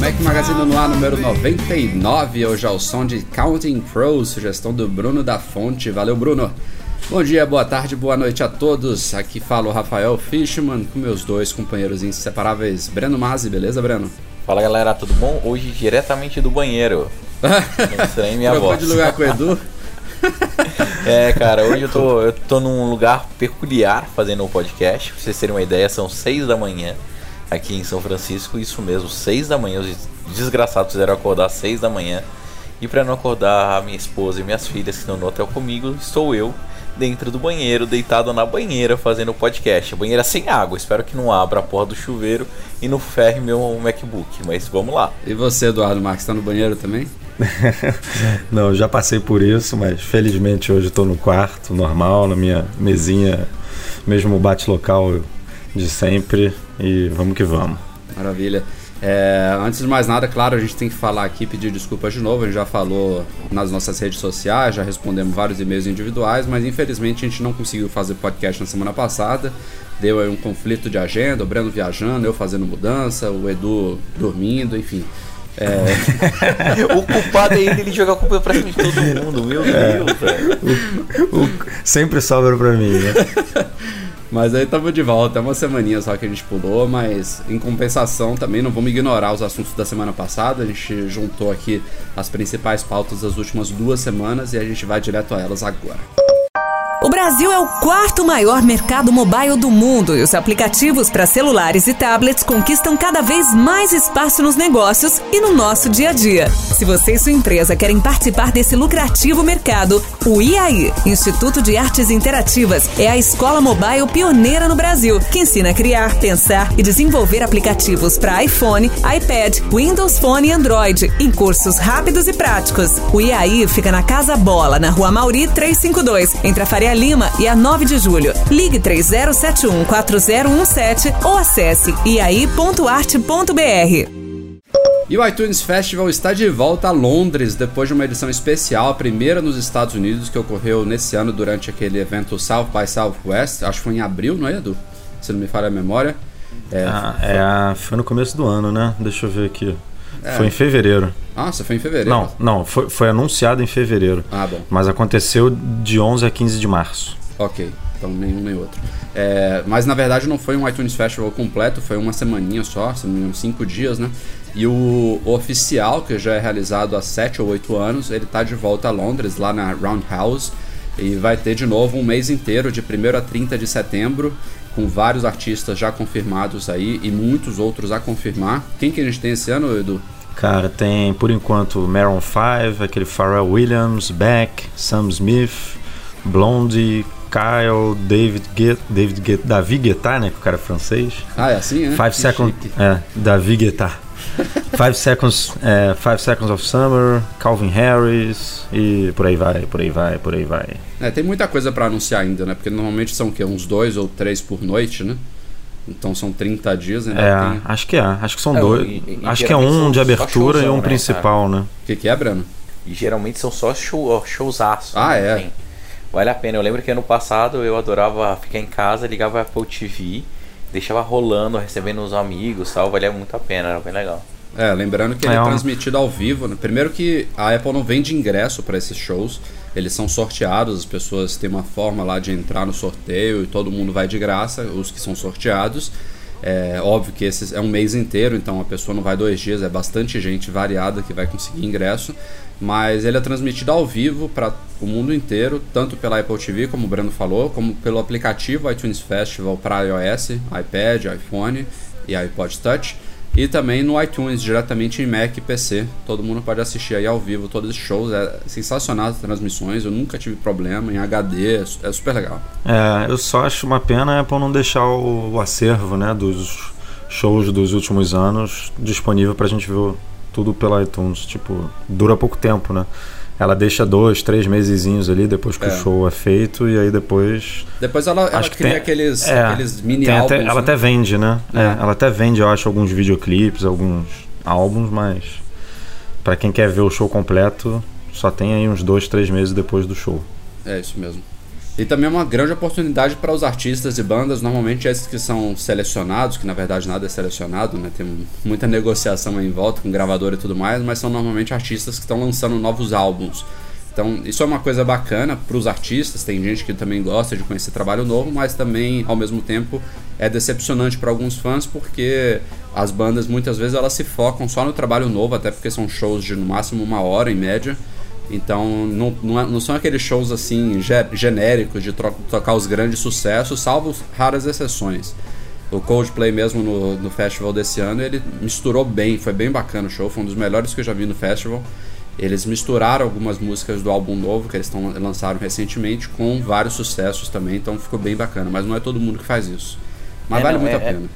Mac Magazine no ar número 99. Hoje é o som de Counting Crows, sugestão do Bruno da Fonte. Valeu, Bruno! Bom dia, boa tarde, boa noite a todos. Aqui fala o Rafael Fishman com meus dois companheiros inseparáveis, Breno Mazzi, beleza, Breno? Fala galera, tudo bom? Hoje diretamente do banheiro. Não estranhe minha voz. de lugar com o Edu? É, cara, hoje eu tô, eu tô num lugar peculiar fazendo um podcast. Pra vocês terem uma ideia, são 6 da manhã aqui em São Francisco. Isso mesmo, 6 da manhã. Os desgraçados fizeram acordar às 6 da manhã. E pra não acordar a minha esposa e minhas filhas que estão no hotel comigo, estou eu dentro do banheiro, deitado na banheira, fazendo o podcast. A banheira sem água, espero que não abra a porra do chuveiro e não ferre meu MacBook. Mas vamos lá. E você, Eduardo Marques, tá no banheiro também? Não, eu já passei por isso, mas felizmente hoje estou no quarto, normal, na minha mesinha, mesmo bate-local de sempre, e vamos que vamos. Maravilha. É, antes de mais nada, claro, a gente tem que falar aqui, pedir desculpas de novo. A gente já falou nas nossas redes sociais, já respondemos vários e-mails individuais, mas infelizmente a gente não conseguiu fazer podcast na semana passada. Deu aí um conflito de agenda, o Breno viajando, eu fazendo mudança, o Edu dormindo, enfim. É, o culpado é ele, ele joga a culpa pra cima de todo mundo, meu Deus, velho. O- sempre sobra pra mim, né? mas aí estamos de volta, é uma semaninha só que a gente pulou, mas em compensação também não vamos ignorar os assuntos da semana passada. A gente juntou aqui as principais pautas das últimas duas semanas e a gente vai direto a elas agora. O Brasil é o quarto maior mercado mobile do mundo e os aplicativos para celulares e tablets conquistam cada vez mais espaço nos negócios e no nosso dia a dia. Se você e sua empresa querem participar desse lucrativo mercado, o IAI, Instituto de Artes Interativas, é a escola mobile pioneira no Brasil, que ensina a criar, pensar e desenvolver aplicativos para iPhone, iPad, Windows Phone e Android, em cursos rápidos e práticos. O IAI fica na Casa Bola, na Rua Mauri 352, entre a Faria Lima e a 9 de julho. Ligue 30714017 ou acesse iai.arte.br. E o iTunes Festival está de volta a Londres depois de uma edição especial, a primeira nos Estados Unidos, que ocorreu nesse ano durante aquele evento South by Southwest. Acho que foi em abril, não é, Edu? Se não me falha a memória. É, Ah, é a- foi no começo do ano, né? Deixa eu ver aqui. É. Foi em fevereiro. Nossa, foi em fevereiro. Não, não, foi, foi anunciado em fevereiro. Ah, bom. Mas aconteceu de 11 a 15 de março. Ok, então nenhum nem outro. É, mas na verdade não foi um iTunes Festival completo, foi uma semaninha só, se não me engano, cinco dias, né? E o, oficial, que já é realizado há 7 ou 8 anos, ele tá de volta a Londres, lá na Roundhouse, e vai ter de novo um mês inteiro, de 1 a 30 de setembro, com vários artistas já confirmados aí e muitos outros a confirmar. Quem que a gente tem esse ano, Edu? Cara, tem por enquanto Maroon 5, aquele Pharrell Williams, Beck, Sam Smith, Blondie, Kyle, David Guetta, David Guetta, Davi Guetta, né? Que o cara é francês. Ah, é assim, né? Five Que Seconds, chique. é, Davi Guetta. Five Seconds, é, Five Seconds of Summer, Calvin Harris e por aí vai, por aí vai, por aí vai. É, tem muita coisa pra anunciar ainda, né? Porque normalmente são o quê? Uns dois ou três por noite, né? Então são 30 dias, ainda É, tem. acho que é, acho que são É, dois. e- e acho que é um de abertura e showzão, um né, principal, né? O que, que é, Breno? E geralmente são só show, showzaço. Ah, né? é? Assim, vale a pena. Eu lembro que ano passado eu adorava ficar em casa, ligava a Apple TV, deixava rolando, recebendo os amigos tal. Valia muito a pena, era bem legal. É, lembrando que ele é, É transmitido ao vivo. Né? Primeiro que a Apple não vende ingresso para esses shows. Eles são sorteados, as pessoas têm uma forma lá de entrar no sorteio e todo mundo vai de graça, os que são sorteados. É óbvio que esse é um mês inteiro, então a pessoa não vai dois dias, é bastante gente variada que vai conseguir ingresso. Mas ele é transmitido ao vivo para o mundo inteiro, tanto pela Apple TV, como o Breno falou, como pelo aplicativo iTunes Festival para iOS, iPad, iPhone e iPod Touch. e também no iTunes, diretamente em Mac e PC. Todo mundo pode assistir aí ao vivo todos os shows. É sensacional as transmissões, eu nunca tive problema em HD, é, é super legal. É, eu só acho uma pena a não deixar o, acervo né, dos shows dos últimos anos disponível pra gente ver tudo pela iTunes. Tipo, dura pouco tempo, né? Ela deixa dois, três mesezinhos ali depois que É. o show é feito e aí depois. Depois ela, ela Acho que cria tem- aqueles, é, aqueles mini álbuns. até- ela né? até vende, né? É. É, ela até vende, eu acho, alguns videoclipes, alguns álbuns, mas pra quem quer ver o show completo, só tem aí uns dois, três meses depois do show. É isso mesmo. E também é uma grande oportunidade para os artistas e bandas, normalmente esses que são selecionados, que na verdade nada é selecionado, né? Tem muita negociação em volta com gravador e tudo mais, mas são normalmente artistas que estão lançando novos álbuns. Então, isso é uma coisa bacana para os artistas, tem gente que também gosta de conhecer trabalho novo, mas também, ao mesmo tempo, é decepcionante para alguns fãs, porque as bandas muitas vezes elas se focam só no trabalho novo, até porque são shows de no máximo uma hora em média. Então não, não, é- não são aqueles shows assim ge- genéricos de tocar os grandes sucessos, salvo raras exceções. O Coldplay mesmo no, no festival desse ano, ele misturou bem, foi bem bacana o show, foi um dos melhores que eu já vi no festival. Eles misturaram algumas músicas do álbum novo que eles tão, lançaram recentemente com vários sucessos também, então ficou bem bacana, mas não é todo mundo que faz isso. Mas É, vale não, muito é- a pena.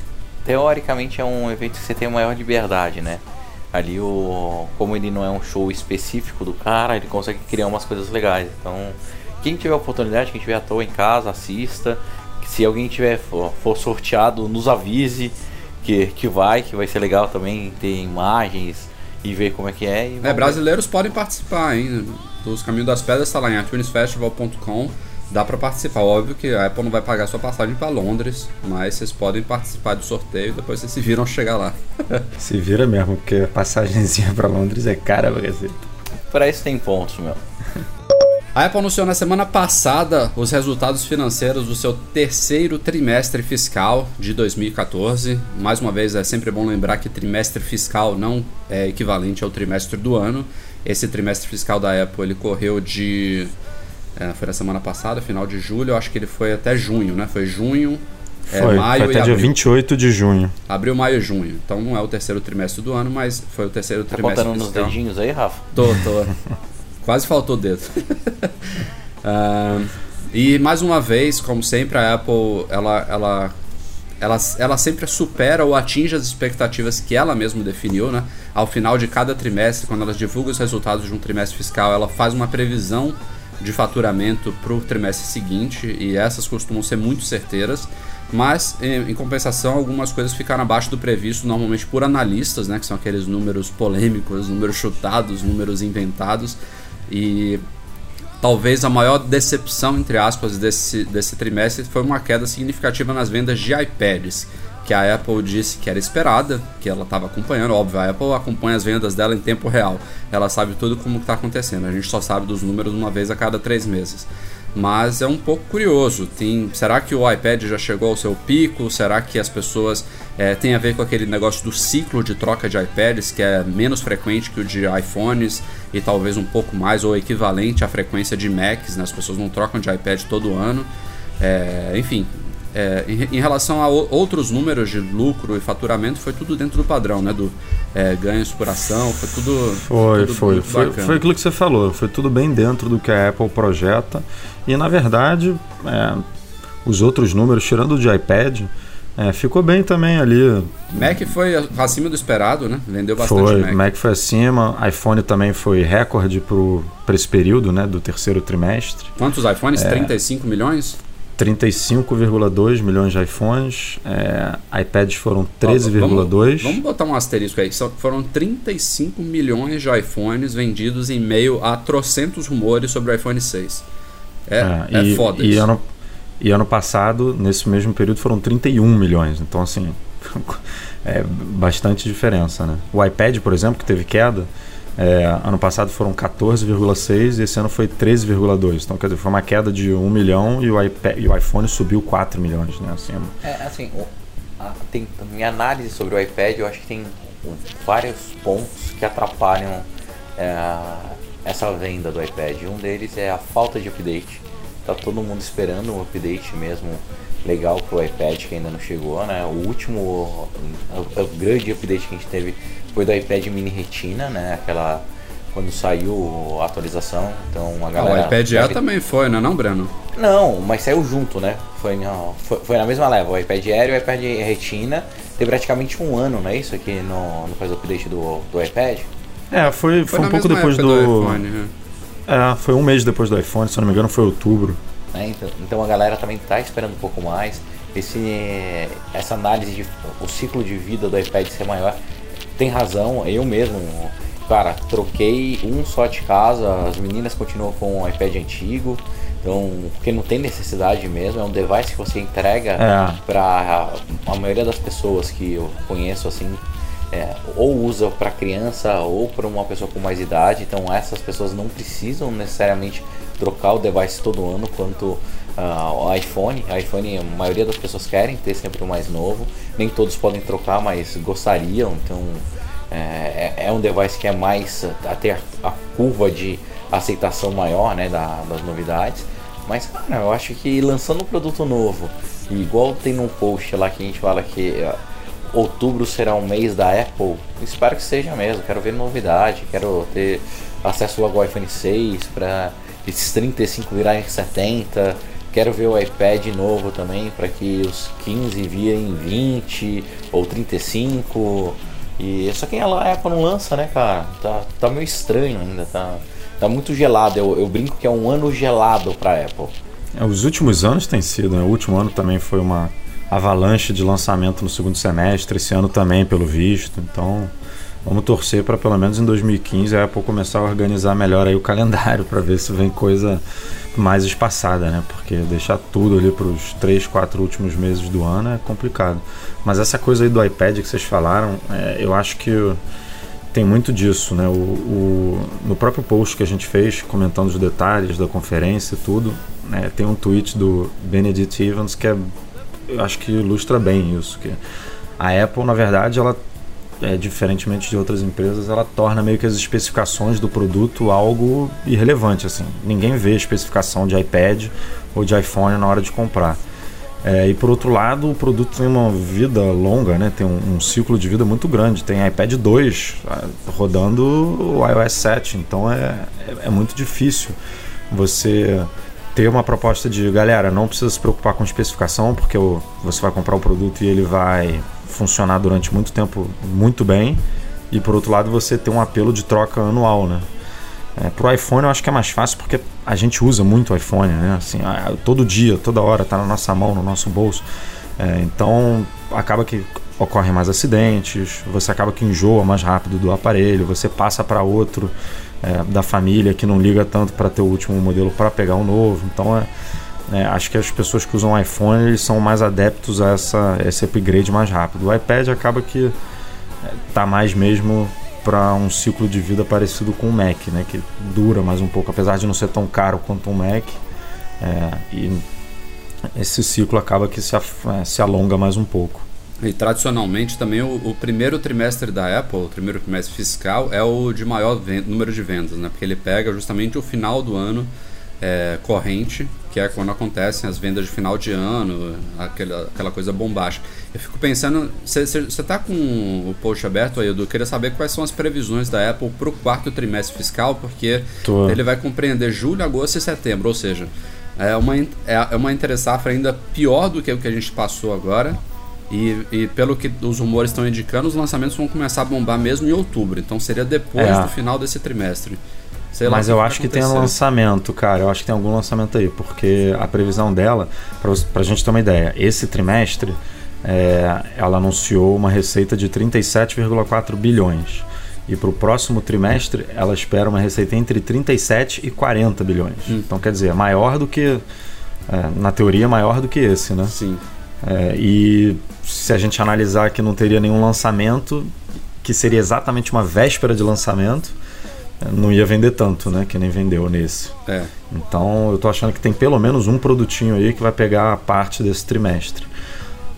Teoricamente é um evento que você tem maior liberdade, né? Ali o. Como ele não é um show específico do cara, ele consegue criar umas coisas legais. Então, quem tiver oportunidade, quem tiver à toa em casa, assista. Se alguém tiver for, sorteado, nos avise que, que vai, que vai ser legal também ter imagens e ver como é que é. É, brasileiros podem participar, hein? Dos Caminhos das Pedras está lá em atunesfestival.com. Dá pra participar. Óbvio que a Apple não vai pagar sua passagem pra Londres, mas vocês podem participar do sorteio e depois vocês se viram chegar lá. Se vira mesmo, porque a passagenzinha pra Londres é cara pra cacete. Pra isso tem pontos, meu. A Apple anunciou na semana passada os resultados financeiros do seu terceiro trimestre fiscal de 2014. Mais uma vez, é sempre bom lembrar que trimestre fiscal não é equivalente ao trimestre do ano. Esse trimestre fiscal da Apple ele correu de. É, foi na semana passada, final de julho, eu acho que ele foi até junho, né? Foi junho, é, foi, maio foi e até dia abril. 28 de junho. Abril, maio e junho. Então não é o terceiro trimestre do ano, mas foi o terceiro Tá trimestre contando nos fiscal. dedinhos aí, Rafa? Tô, tô. Quase faltou dedo. Ah, e mais uma vez, como sempre, a Apple ela, ela, ela, ela sempre supera ou atinge as expectativas que ela mesma definiu, né? Ao final de cada trimestre, quando ela divulga os resultados de um trimestre fiscal, ela faz uma previsão de faturamento para o trimestre seguinte e essas costumam ser muito certeiras. Mas, em, compensação, algumas coisas ficaram abaixo do previsto, normalmente por analistas, né, que são aqueles números polêmicos, números chutados, números inventados. E talvez a maior decepção, entre aspas, desse, desse trimestre foi uma queda significativa nas vendas de iPads, que a Apple disse que era esperada, que ela estava acompanhando. Óbvio, a Apple acompanha as vendas dela em tempo real. Ela sabe tudo como está acontecendo. A gente só sabe dos números uma vez a cada três meses. Mas é um pouco curioso. Tem, será que o iPad já chegou ao seu pico? Será que as pessoas é, tem a ver com aquele negócio do ciclo de troca de iPads, que é menos frequente que o de iPhones e talvez um pouco mais ou equivalente à frequência de Macs? Né? As pessoas não trocam de iPad todo ano. É, enfim, é, em, em, relação a o, outros números de lucro e faturamento, foi tudo dentro do padrão, né? Do é, ganhos por ação, foi tudo. Foi, tudo foi. Foi, foi aquilo que você falou, foi tudo bem dentro do que a Apple projeta. E na verdade, é, os outros números, tirando o de iPad, é, ficou bem também ali. Mac foi acima do esperado, né? Vendeu bastante foi, Mac. Mac foi acima, iPhone também foi recorde para esse período, né? Do terceiro trimestre. Quantos iPhones? É, 35 milhões? 35,2 milhões de iPhones, é, iPads foram 13,2. Vamos, vamos, botar um asterisco aí, Só foram 35 milhões de iPhones vendidos em meio a trocentos rumores sobre o iPhone 6. É, é, e, é foda e isso. Ano, e ano passado, nesse mesmo período, foram 31 milhões. Então, assim, é bastante diferença, né? O iPad, por exemplo, que teve queda, é, ano passado foram 14,6 e esse ano foi 13,2. Então, quer dizer, foi uma queda de 1 milhão e o, iPad, e o iPhone subiu 4 milhões, né? Assim, é, assim, a, tem, minha análise sobre o iPad, eu acho que tem vários pontos que atrapalham é, essa venda do iPad. Um deles é a falta de update. tá todo mundo esperando um update mesmo legal pro iPad que ainda não chegou, né? O último o, o grande update que a gente teve foi do iPad Mini Retina, né? Aquela quando saiu a atualização, então a galera. Ah, o iPad Air também foi, não é não, Breno? Não, mas saiu junto, né? Foi, foi, foi, na mesma leva, o iPad Air e o iPad Retina tem praticamente um ano, não é isso aqui no, no faz update do, do iPad? É, foi, foi, foi um pouco depois do. do iPhone, né? É, foi um mês depois do iPhone, se eu não me engano foi outubro. É, então, então a galera também está esperando um pouco mais. Esse, essa análise de o ciclo de vida do iPad ser maior tem razão. Eu mesmo, cara, troquei um só de casa. As meninas continuam com o iPad antigo. Então, porque não tem necessidade mesmo, é um device que você entrega é. para a maioria das pessoas que eu conheço assim, é, ou usa para criança ou para uma pessoa com mais idade. Então, essas pessoas não precisam necessariamente trocar o device todo ano quanto uh, o iPhone. IPhone, a maioria das pessoas querem ter sempre o mais novo. Nem todos podem trocar, mas gostariam. Então, é, é, é um device que é mais até a, a curva de aceitação maior né, da, das novidades. Mas, cara, eu acho que lançando um produto novo, igual tem num post lá que a gente fala que uh, outubro será um mês da Apple, espero que seja mesmo. Quero ver novidade, quero ter acesso logo ao iPhone 6 para esses 35 virarem 70. Quero ver o iPad novo também para que os 15 virem 20 ou 35. E só que a Apple não lança, né, cara? Tá, tá meio estranho ainda, tá, tá muito gelado. Eu, eu brinco que é um ano gelado para Apple. É, os últimos anos tem sido, né? O último ano também foi uma avalanche de lançamento no segundo semestre, esse ano também, pelo visto. Então, Vamos torcer para pelo menos em 2015 a Apple começar a organizar melhor aí o calendário para ver se vem coisa mais espaçada, né? Porque deixar tudo ali para os 3, 4 últimos meses do ano é complicado. Mas essa coisa aí do iPad que vocês falaram, é, eu acho que tem muito disso, né? O, o, no próprio post que a gente fez, comentando os detalhes da conferência e tudo, né? tem um tweet do Benedict Evans que é, eu acho que ilustra bem isso. Que a Apple, na verdade, ela é, diferentemente de outras empresas, ela torna meio que as especificações do produto algo irrelevante. Assim. Ninguém vê especificação de iPad ou de iPhone na hora de comprar. É, e por outro lado, o produto tem uma vida longa, né? tem um, um, ciclo de vida muito grande. Tem iPad 2 ah, rodando o iOS 7, então é, é, é muito difícil você ter uma proposta de galera, não precisa se preocupar com especificação, porque você vai comprar o produto e ele vai funcionar durante muito tempo muito bem. E por outro lado, você ter um apelo de troca anual, né? É, pro iPhone eu acho que é mais fácil porque a gente usa muito o iPhone, né? Assim, todo dia, toda hora, tá na nossa mão, no nosso bolso. É, então acaba que ocorrem mais acidentes, você acaba que enjoa mais rápido do aparelho, você passa para outro é, da família que não liga tanto para ter o último modelo para pegar o novo. Então é, é, acho que as pessoas que usam iPhone eles são mais adeptos a essa, esse upgrade mais rápido. O iPad acaba que está é, mais mesmo para um ciclo de vida parecido com o Mac, né, que dura mais um pouco, apesar de não ser tão caro quanto um Mac. É, e esse ciclo acaba que se, é, se alonga mais um pouco. E tradicionalmente também o, o, primeiro trimestre da Apple, o primeiro trimestre fiscal, é o de maior número de vendas, né? Porque ele pega justamente o final do ano é, corrente, que é quando acontecem as vendas de final de ano, aquela, aquela coisa bombástica. Eu fico pensando, você está com o post aberto aí, Edu? Eu queria saber quais são as previsões da Apple para o quarto trimestre fiscal, porque Tô. ele vai compreender julho, agosto e setembro, ou seja, é uma, é, é uma interessafra ainda pior do que o que a gente passou agora e, e, pelo que os rumores estão indicando, os lançamentos vão começar a bombar mesmo em outubro. Então seria depois é. do final desse trimestre. Sei Mas eu acho que tem lançamento, cara. Eu acho que tem algum lançamento aí, porque a previsão dela, para a gente ter uma ideia, esse trimestre é, ela anunciou uma receita de 37,4 bilhões. E para o próximo trimestre ela espera uma receita entre 37 e 40 bilhões. Hum. Então quer dizer, maior do que. É, na teoria, maior do que esse, né? Sim. É, e se a gente analisar que não teria nenhum lançamento, que seria exatamente uma véspera de lançamento, não ia vender tanto, né? Que nem vendeu nesse. É. Então eu tô achando que tem pelo menos um produtinho aí que vai pegar a parte desse trimestre.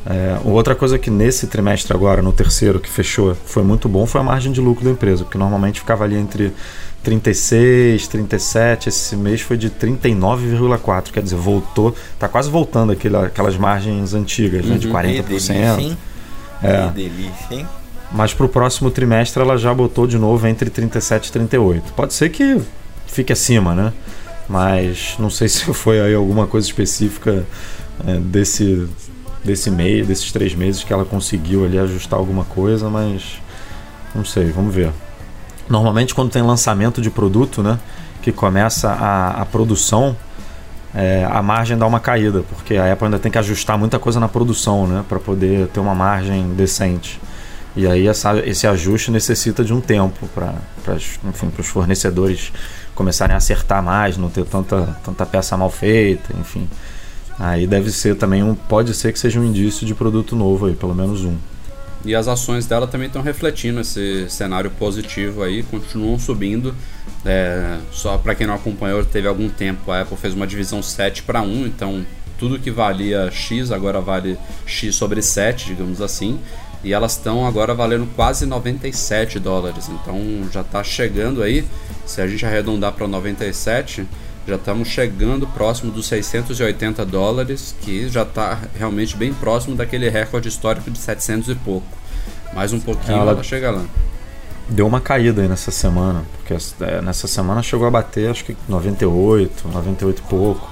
É, outra coisa que nesse trimestre agora, no terceiro que fechou, foi muito bom foi a margem de lucro da empresa, porque normalmente ficava ali entre 36, 37, esse mês foi de 39,4, quer dizer, voltou, tá quase voltando aquelas margens antigas, né, de 40%. Que delícia, hein? É. Que delícia, hein? Mas para o próximo trimestre ela já botou de novo entre 37 e 38. Pode ser que fique acima, né? Mas não sei se foi aí alguma coisa específica é, desse, desse mês, desses três meses que ela conseguiu ali ajustar alguma coisa, mas não sei, vamos ver. Normalmente quando tem lançamento de produto, né, que começa a, a produção, é, a margem dá uma caída, porque a Apple ainda tem que ajustar muita coisa na produção, né, para poder ter uma margem decente. E aí essa, esse ajuste necessita de um tempo para os fornecedores começarem a acertar mais, não ter tanta, tanta peça mal feita, enfim. Aí deve ser também um. Pode ser que seja um indício de produto novo aí, pelo menos um. E as ações dela também estão refletindo esse cenário positivo aí, continuam subindo. É, só para quem não acompanhou, teve algum tempo, a Apple fez uma divisão 7 para 1, então tudo que valia X agora vale X sobre 7, digamos assim. E elas estão agora valendo quase 97 dólares. Então já está chegando aí. Se a gente arredondar para 97, já estamos chegando próximo dos 680 dólares, que já está realmente bem próximo daquele recorde histórico de 700 e pouco. Mais um pouquinho ela, ela chega lá. Deu uma caída aí nessa semana, porque é, nessa semana chegou a bater acho que 98, 98 e pouco,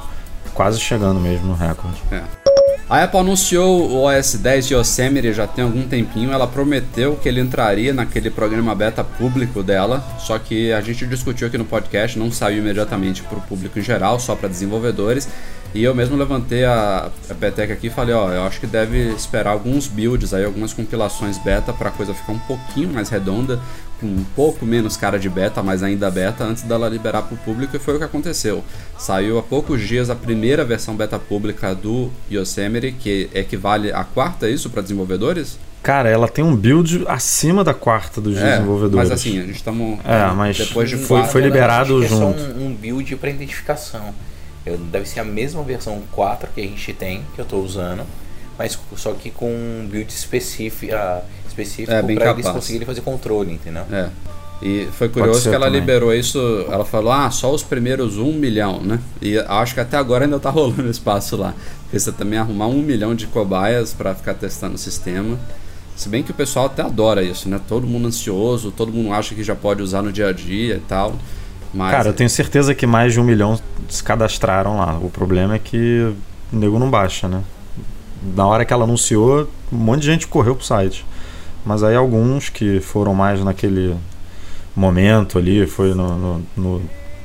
quase chegando mesmo no recorde. É. A Apple anunciou o OS 10 de Yosemite já tem algum tempinho. Ela prometeu que ele entraria naquele programa beta público dela, só que a gente discutiu aqui no podcast, não saiu imediatamente para o público em geral, só para desenvolvedores. E eu mesmo levantei a, a peteca aqui e falei, ó, eu acho que deve esperar alguns builds aí, algumas compilações beta para a coisa ficar um pouquinho mais redonda, com um pouco menos cara de beta, mas ainda beta, antes dela liberar para o público e foi o que aconteceu. Saiu há poucos dias a primeira versão beta pública do Yosemite, que equivale à quarta, é isso, para desenvolvedores? Cara, ela tem um build acima da quarta dos é, desenvolvedores. Mas assim, a gente estamos. É, mas depois de foi, foi liberado junto. É só um, um build para identificação. Eu, deve ser a mesma versão 4 que a gente tem, que eu estou usando, mas só que com um build específico, específico é, para eles conseguirem fazer controle, entendeu? É. E foi curioso que ela também. liberou isso, ela falou, ah, só os primeiros um milhão, né? E acho que até agora ainda tá rolando espaço lá. Precisa também arrumar um milhão de cobaias para ficar testando o sistema. Se bem que o pessoal até adora isso, né? Todo mundo ansioso, todo mundo acha que já pode usar no dia a dia e tal. Mas... Cara, eu tenho certeza que mais de um milhão se cadastraram lá. O problema é que o nego não baixa, né? Na hora que ela anunciou, um monte de gente correu pro site. Mas aí alguns que foram mais naquele momento ali, foi no, no, no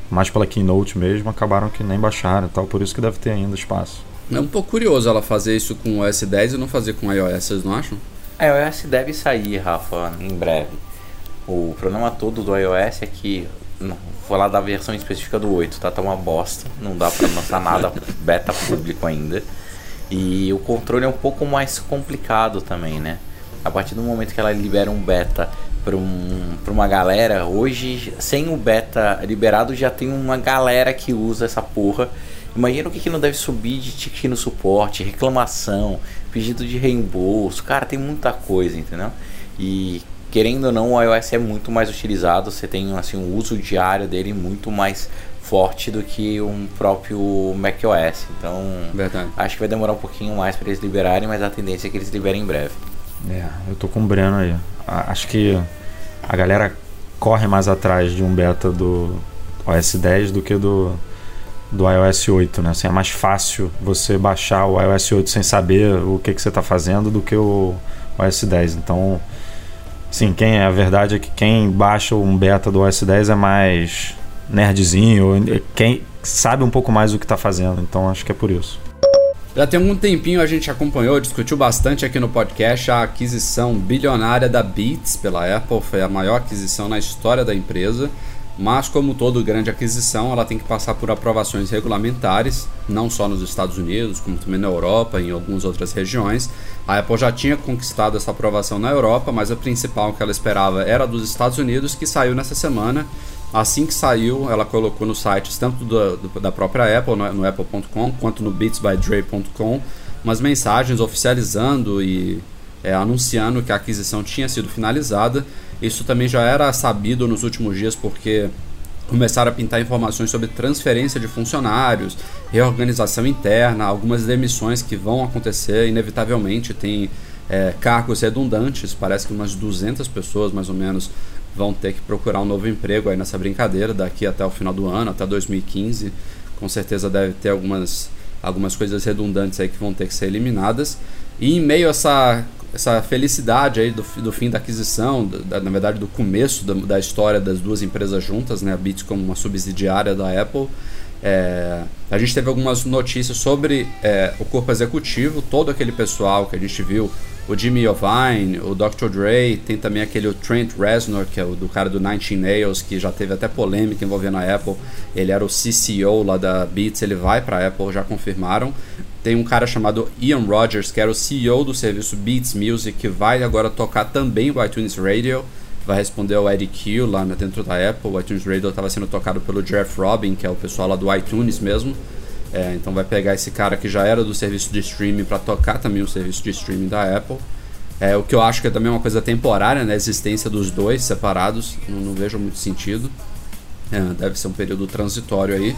mais pela keynote mesmo, acabaram que nem baixaram e tal, por isso que deve ter ainda espaço. É um pouco curioso ela fazer isso com o OS 10 e não fazer com o iOS, vocês não acham? A iOS deve sair, Rafa, em breve. O problema todo do iOS é que não, vou lá da versão específica do 8, tá? Tá uma bosta. Não dá pra lançar nada beta público ainda. E o controle é um pouco mais complicado também, né? A partir do momento que ela libera um beta para um, pra uma galera, hoje, sem o beta liberado, já tem uma galera que usa essa porra. Imagina o que, que não deve subir de ticket no suporte, reclamação, pedido de reembolso. Cara, tem muita coisa, entendeu? E querendo ou não, o iOS é muito mais utilizado, você tem assim um uso diário dele muito mais forte do que um próprio macOS. Então, Verdade. acho que vai demorar um pouquinho mais para eles liberarem, mas a tendência é que eles liberem em breve. É, eu tô com o Breno aí. Acho que a galera corre mais atrás de um beta do OS 10 do que do do iOS 8, né? Assim, é mais fácil você baixar o iOS 8 sem saber o que, que você está fazendo do que o OS 10. Então, Sim, quem é a verdade é que quem baixa um beta do OS 10 é mais nerdzinho, quem sabe um pouco mais o que está fazendo, então acho que é por isso. Já tem algum tempinho a gente acompanhou, discutiu bastante aqui no podcast a aquisição bilionária da Beats pela Apple, foi a maior aquisição na história da empresa. Mas, como toda grande aquisição, ela tem que passar por aprovações regulamentares, não só nos Estados Unidos, como também na Europa e em algumas outras regiões. A Apple já tinha conquistado essa aprovação na Europa, mas a principal que ela esperava era dos Estados Unidos, que saiu nessa semana. Assim que saiu, ela colocou nos sites tanto do, do, da própria Apple, no, no apple.com, quanto no beatsbydre.com, umas mensagens oficializando e é, anunciando que a aquisição tinha sido finalizada. Isso também já era sabido nos últimos dias porque começaram a pintar informações sobre transferência de funcionários, reorganização interna, algumas demissões que vão acontecer inevitavelmente. Tem é, cargos redundantes, parece que umas 200 pessoas mais ou menos vão ter que procurar um novo emprego aí nessa brincadeira daqui até o final do ano, até 2015. Com certeza deve ter algumas, algumas coisas redundantes aí que vão ter que ser eliminadas. E em meio a essa, essa felicidade aí do, do fim da aquisição, da, na verdade do começo da, da história das duas empresas juntas, né, a Beats como uma subsidiária da Apple, é, a gente teve algumas notícias sobre é, o corpo executivo, todo aquele pessoal que a gente viu, o Jimmy Iovine, o Dr. Dre, tem também aquele Trent Reznor, que é o do cara do Nine Nails, que já teve até polêmica envolvendo a Apple. Ele era o CCO lá da Beats, ele vai para a Apple, já confirmaram. Tem um cara chamado Ian Rogers, que era o CEO do serviço Beats Music, que vai agora tocar também o iTunes Radio vai responder ao Eric Q lá dentro da Apple. O iTunes Radio estava sendo tocado pelo Jeff Robin, que é o pessoal lá do iTunes mesmo. É, então vai pegar esse cara que já era do serviço de streaming para tocar também o serviço de streaming da Apple. É, o que eu acho que é também uma coisa temporária, né? A existência dos dois separados, não, não vejo muito sentido. É, deve ser um período transitório aí.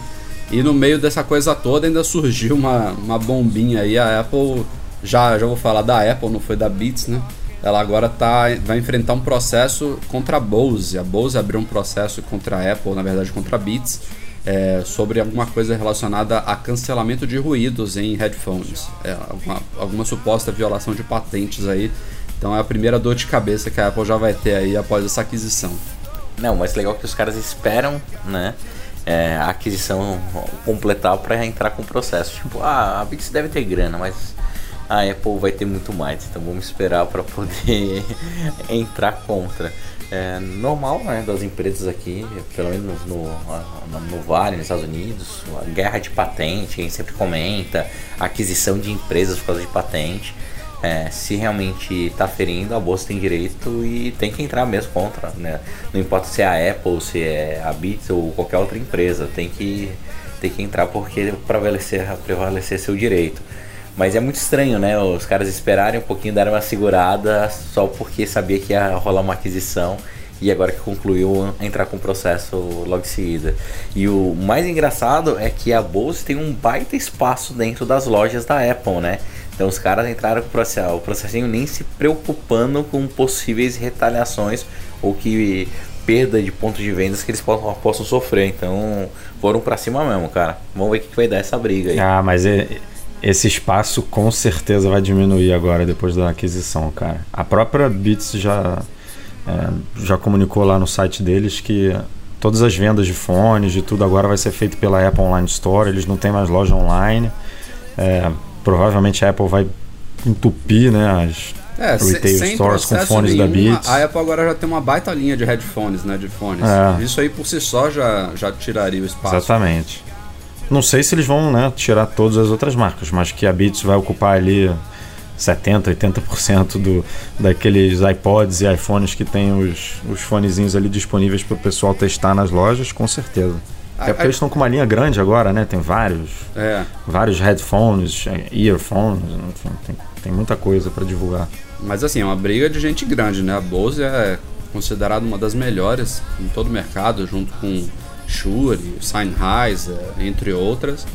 E no meio dessa coisa toda ainda surgiu uma, uma bombinha aí. A Apple, já, já vou falar da Apple, não foi da Beats, né? ela agora tá, vai enfrentar um processo contra a Bose. A Bose abriu um processo contra a Apple, na verdade contra a Beats, é, sobre alguma coisa relacionada a cancelamento de ruídos em headphones. É, alguma, alguma suposta violação de patentes aí. Então é a primeira dor de cabeça que a Apple já vai ter aí após essa aquisição. Não, mas legal que os caras esperam, né? É, a aquisição completar para entrar com o processo. Tipo, ah, a Beats deve ter grana, mas a Apple vai ter muito mais. Então vamos esperar para poder entrar contra. É normal né, das empresas aqui, pelo menos no, no, no Vale, nos Estados Unidos, a guerra de patente, a gente sempre comenta, aquisição de empresas por causa de patente. É, se realmente está ferindo, a bolsa tem direito e tem que entrar mesmo contra. Né? Não importa se é a Apple, se é a Beats ou qualquer outra empresa, tem que, tem que entrar porque prevalecer, prevalecer seu direito. Mas é muito estranho, né? Os caras esperarem um pouquinho, darem uma segurada só porque sabia que ia rolar uma aquisição e agora que concluiu entrar com o processo logo em seguida. E o mais engraçado é que a Bose tem um baita espaço dentro das lojas da Apple, né? Então os caras entraram com o processo, o processinho nem se preocupando com possíveis retaliações ou que perda de pontos de vendas que eles possam, possam sofrer. Então foram para cima mesmo, cara. Vamos ver o que vai dar essa briga aí. Ah, mas é, esse espaço com certeza vai diminuir agora depois da aquisição, cara. A própria Beats já, é, já comunicou lá no site deles que todas as vendas de fones, de tudo agora vai ser feito pela Apple Online Store. Eles não têm mais loja online. É, provavelmente a Apple vai entupir né, as é, retail sem stores com fones nenhum, da Beats. A Apple agora já tem uma baita linha de headphones, né, de fones. É. Isso aí por si só já, já tiraria o espaço. Exatamente. Não sei se eles vão né, tirar todas as outras marcas, mas que a Beats vai ocupar ali 70%, 80% do, daqueles iPods e iPhones que tem os, os fonezinhos ali disponíveis para o pessoal testar nas lojas, com certeza. Até porque eles estão com uma linha grande agora, né? Tem vários. É. Vários headphones, earphones, enfim, tem, tem muita coisa para divulgar. Mas assim, é uma briga de gente grande, né? A Bose é considerada uma das melhores em todo o mercado, junto com Shure, Sennheiser, entre outras.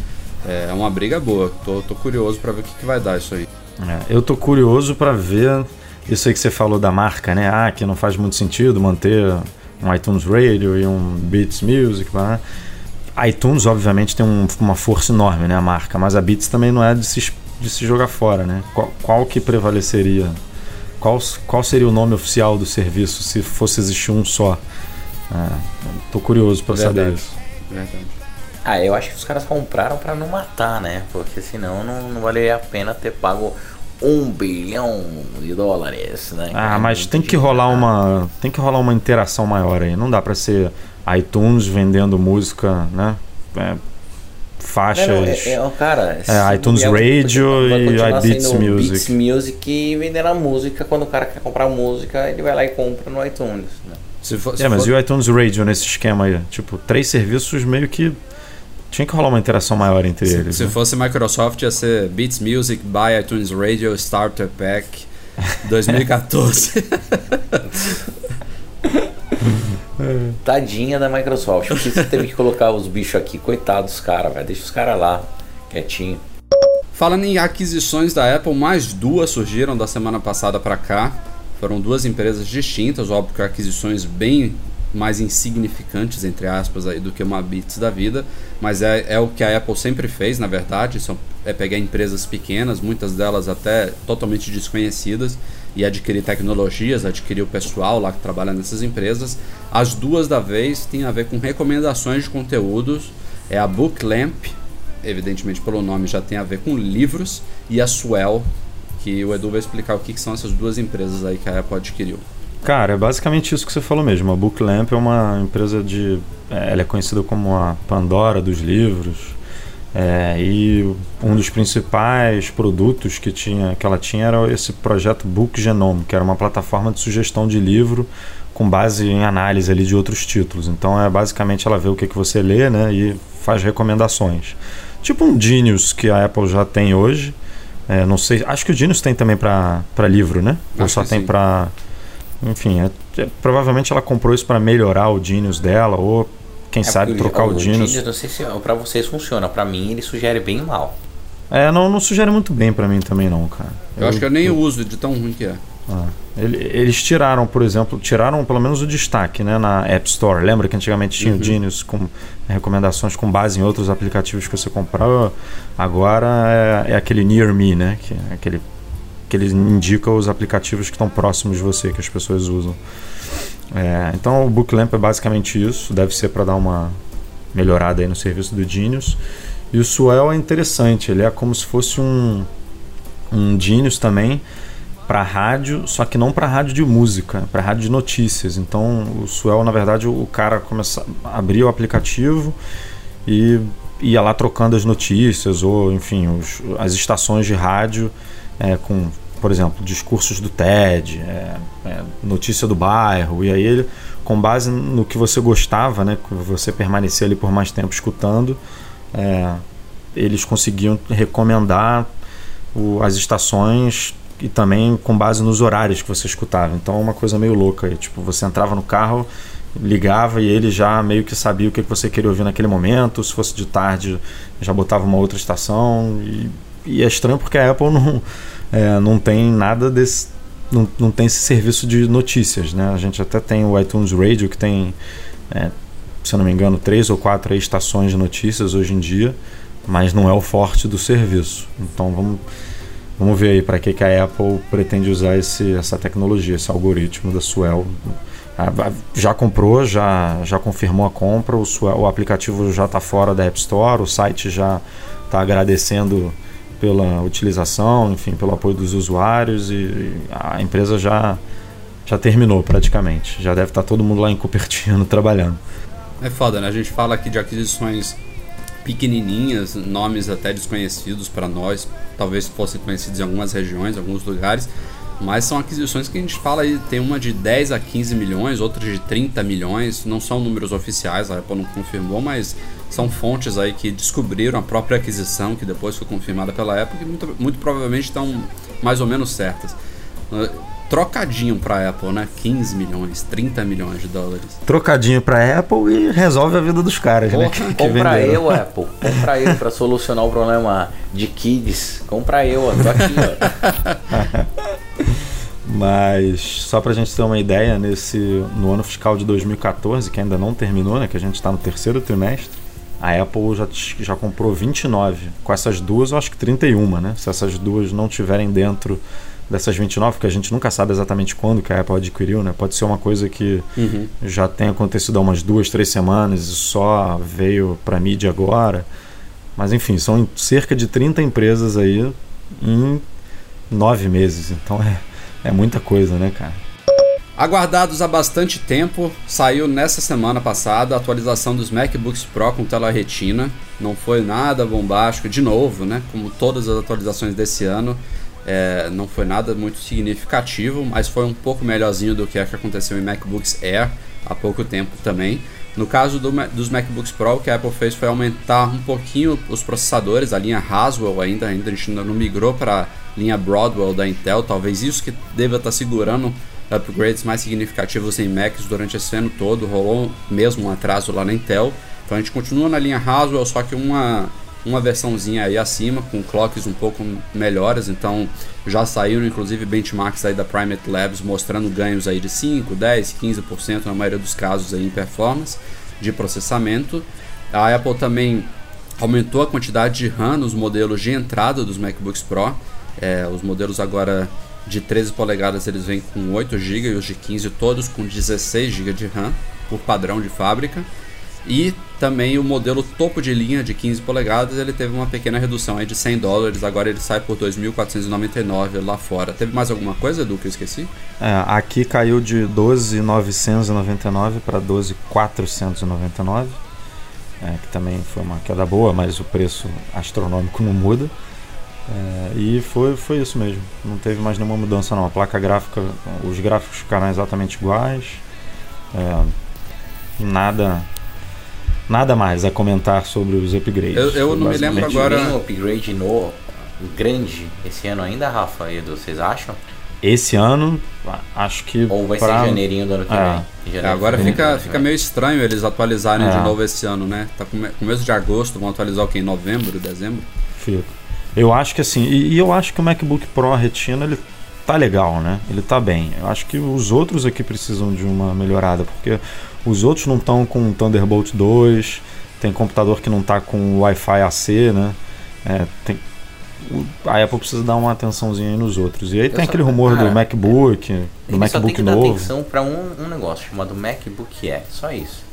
É uma briga boa. Tô, tô curioso para ver o que, que, vai dar isso aí. É, eu tô curioso para ver isso aí que você falou da marca, né? Ah, que não faz muito sentido manter um iTunes Radio e um Beats Music. Né? iTunes, obviamente, tem um, uma força enorme, né? A marca, mas a Beats também não é de se, de se jogar fora, né? Qual, qual que prevaleceria? Qual, qual seria o nome oficial do serviço se fosse existir um só? Ah, tô curioso para saber isso. Verdade. Ah, eu acho que os caras compraram para não matar, né? Porque senão não, não valeria a pena ter pago um bilhão de dólares, né? Ah, mas tem que rolar uma tem que rolar uma interação maior aí. Não dá para ser iTunes vendendo música, né? É, faixas. Não, é, é, cara, é, iTunes Radio e iBeats Music. Beats Music e vendendo a música. Quando o cara quer comprar música, ele vai lá e compra no iTunes. Né? Se for, se é, mas for... e o iTunes Radio nesse esquema aí? Tipo, três serviços meio que Tinha que rolar uma interação maior entre Se, eles. se né? fosse Microsoft, ia ser Beats Music by iTunes Radio Starter Pack 2014. Tadinha da Microsoft. Por você teve que colocar os bichos aqui? Coitados dos caras, velho. Deixa os caras lá, quietinho. Falando em aquisições da Apple, mais duas surgiram da semana passada para cá. Foram duas empresas distintas, óbvio que aquisições bem mais insignificantes, entre aspas, aí, do que uma Beats da vida, mas é, é o que a Apple sempre fez, na verdade, são, é pegar empresas pequenas, muitas delas até totalmente desconhecidas, e adquirir tecnologias, adquirir o pessoal lá que trabalha nessas empresas. As duas da vez têm a ver com recomendações de conteúdos, é a Booklamp, evidentemente pelo nome já tem a ver com livros, e a Swell, que o Edu vai explicar o que, que são essas duas empresas aí que a Apple adquiriu. Cara, é basicamente isso que você falou mesmo. A Booklamp é uma empresa de. é, ela é conhecida como a Pandora dos livros. É, e um dos principais produtos que, tinha, que ela tinha era esse projeto Book Genome, que era uma plataforma de sugestão de livro com base em análise ali de outros títulos. Então é basicamente ela vê o que, que você lê né, e faz recomendações. Tipo um Genius que a Apple já tem hoje. É, não sei, acho que o Genius tem também para livro, né? Ou Acho só que tem para enfim, é- é- provavelmente ela comprou isso para melhorar o Genius dela ou quem sabe porque trocar o, Genius. Genius, não sei se pra vocês funciona. Pra mim, ele sugere bem mal. É, não, não sugere muito bem para mim também não, cara. Eu, acho que eu nem uso de tão ruim que é. Ah, ele- eles tiraram, por exemplo, tiraram pelo menos o destaque né, na App Store. Lembra que antigamente tinha o Genius com recomendações com base em outros aplicativos que você comprava? Agora é, é aquele Near Me, né? Que é aquele que eles indicam os aplicativos que estão próximos de você, que as pessoas usam. É, então o Booklamp é basicamente isso. Deve ser para dar uma melhorada aí no serviço do Genius. E o Swell é interessante. Ele é como se fosse um, um Genius também para rádio, só que não para rádio de música, para rádio de notícias. Então, o Swell, na verdade, o cara começa abria o aplicativo e ia lá trocando as notícias ou, enfim, os- as estações de rádio é, com, por exemplo, discursos do TED, é, é, notícia do bairro e aí ele, com base no que você gostava, né, que você permanecia ali por mais tempo escutando, é, eles conseguiam recomendar o- as estações e também com base nos horários que você escutava. Então é uma coisa meio louca. Tipo, você entrava no carro, ligava e ele já meio que sabia o que você queria ouvir naquele momento. Se fosse de tarde, já botava uma outra estação. E, e é estranho porque a Apple não, é, não tem nada desse. Não, não tem esse serviço de notícias, né? A gente até tem o iTunes Radio que tem, é, se eu não me engano, três ou quatro estações de notícias hoje em dia, mas não é o forte do serviço. Então vamos Vamos ver aí para que, que a Apple pretende usar esse, essa tecnologia, esse algoritmo da Swell. Já comprou, já, já confirmou a compra, o, o aplicativo já está fora da App Store, o site já está agradecendo pela utilização, enfim, pelo apoio dos usuários e a empresa já, já terminou praticamente. Já deve estar todo mundo lá em Cupertino trabalhando. É foda, né? A gente fala aqui de aquisições pequenininhas, nomes até desconhecidos para nós, talvez fossem conhecidos em algumas regiões, em alguns lugares, mas são aquisições que a gente fala aí, tem uma de 10 a 15 milhões, outra de 30 milhões, não são números oficiais, a Apple não confirmou, mas são fontes aí que descobriram a própria aquisição, que depois foi confirmada pela Apple, que muito, muito provavelmente estão mais ou menos certas. Uh, Trocadinho para Apple, né? 15 milhões, 30 milhões de dólares. Trocadinho para Apple e resolve a vida dos caras, né? Porra, que- que Compra eu, Apple. Compra eu pra solucionar o problema de kids. Compra eu, ó. Tô aqui, ó. Mas só pra gente ter uma ideia, nesse no ano fiscal de 2014, que ainda não terminou, né, que a gente está no terceiro trimestre, a Apple já, já comprou 29. Com essas duas, eu acho que 31, né? Se essas duas não tiverem dentro dessas 29, porque a gente nunca sabe exatamente quando que a Apple adquiriu, né? Pode ser uma coisa que Uhum. já tenha acontecido há umas duas, três semanas e só veio para mídia agora. Mas enfim, são cerca de 30 empresas aí em nove meses. Então é, é muita coisa, né, cara? Aguardados há bastante tempo, saiu nessa semana passada a atualização dos MacBooks Pro com tela retina. Não foi nada bombástico, de novo, né? Como todas as atualizações desse ano, é, não foi nada muito significativo, mas foi um pouco melhorzinho do que, é que aconteceu em MacBooks Air há pouco tempo também. No caso do, dos MacBooks Pro, o que a Apple fez foi aumentar um pouquinho os processadores, a linha Haswell ainda, ainda a gente ainda não migrou para a linha Broadwell da Intel, talvez isso que deva estar tá segurando upgrades mais significativos em Macs durante esse ano todo, rolou mesmo um atraso lá na Intel. Então a gente continua na linha Haswell, só que uma uma versãozinha aí acima, com clocks um pouco melhores, então já saíram inclusive benchmarks aí da Primate Labs mostrando ganhos aí de 5, 10, 15% na maioria dos casos aí em performance de processamento. A Apple também aumentou a quantidade de RAM nos modelos de entrada dos MacBooks Pro. É, os modelos agora de 13 polegadas eles vêm com 8 GB e os de 15 todos com 16 GB de RAM por padrão de fábrica. E também o modelo topo de linha de 15 polegadas, ele teve uma pequena redução aí de 100 dólares, agora ele sai por 2.499 lá fora. Teve mais alguma coisa, Edu, que eu esqueci? É, aqui caiu de 12.999 para 12.499, é, que também foi uma queda boa, mas o preço astronômico não muda. É, e foi, foi isso mesmo, não teve mais nenhuma mudança não. A placa gráfica, os gráficos ficaram exatamente iguais, é, nada nada mais a comentar sobre os upgrades. Eu, eu não me lembro agora. Tem um upgrade no grande esse ano ainda, Rafa e Edu, vocês acham? Esse ano, acho que. Ou vai pra... ser janeirinho do ano que é. vem? É, agora fica, fica meio estranho eles atualizarem é. de novo esse ano, né? Tá com começo de agosto, vão atualizar o que? Em novembro, dezembro? Fica. Eu acho que assim, e, e, eu acho que o MacBook Pro Retina ele tá legal, né? Ele tá bem. Eu acho que os outros aqui precisam de uma melhorada, porque os outros não estão com Thunderbolt 2, tem computador que não está com Wi-Fi AC, né? É, tem, a Apple precisa dar uma atençãozinha aí nos outros. E aí eu tem aquele rumor cara, do MacBook, do MacBook só tem que novo. Dar atenção para um, um negócio chamado MacBook Air, só isso.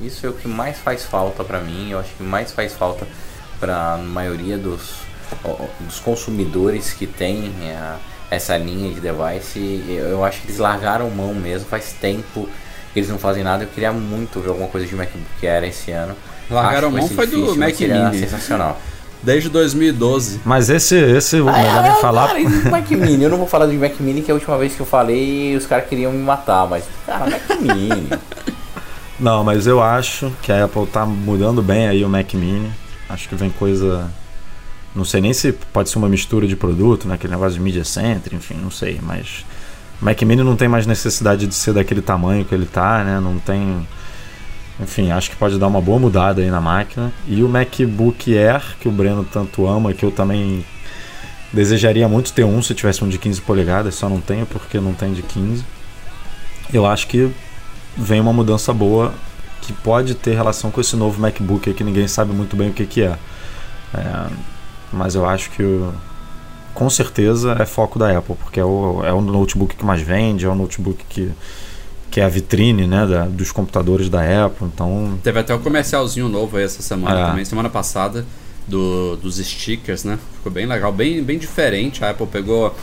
Isso é o que mais faz falta para mim, eu acho que mais faz falta para a maioria dos, dos consumidores que tem é, essa linha de device. Eu acho que eles largaram mão mesmo faz tempo eles não fazem nada. Eu queria muito ver alguma coisa de MacBook Air esse ano. Largaram mão foi difícil, do Mac Mini. Sensacional. Desde 2012. Mas esse, esse o ah, melhor nem falar. Cara, Mac Mini, eu não vou falar de Mac Mini, que é a última vez que eu falei os caras queriam me matar, mas, cara, Mac Mini. não, mas eu acho que a Apple tá mudando bem aí o Mac Mini. Acho que vem coisa. Não sei nem se pode ser uma mistura de produto, né? Aquele negócio de Media Center, enfim, não sei, mas o Mac Mini não tem mais necessidade de ser daquele tamanho que ele tá, né? Não tem. Enfim, acho que pode dar uma boa mudada aí na máquina. E o MacBook Air, que o Breno tanto ama, que eu também desejaria muito ter um se tivesse um de 15 polegadas, só não tenho porque não tem de 15. Eu acho que vem uma mudança boa que pode ter relação com esse novo MacBook que ninguém sabe muito bem o que, que é. é mas eu acho que com certeza é foco da Apple, porque é o, é o notebook que mais vende, é o notebook que, que é a vitrine né, da, dos computadores da Apple. Então... Teve até um comercialzinho novo aí essa semana é. também, semana passada, do, dos stickers, né? Ficou bem legal, bem, bem diferente. A Apple pegou.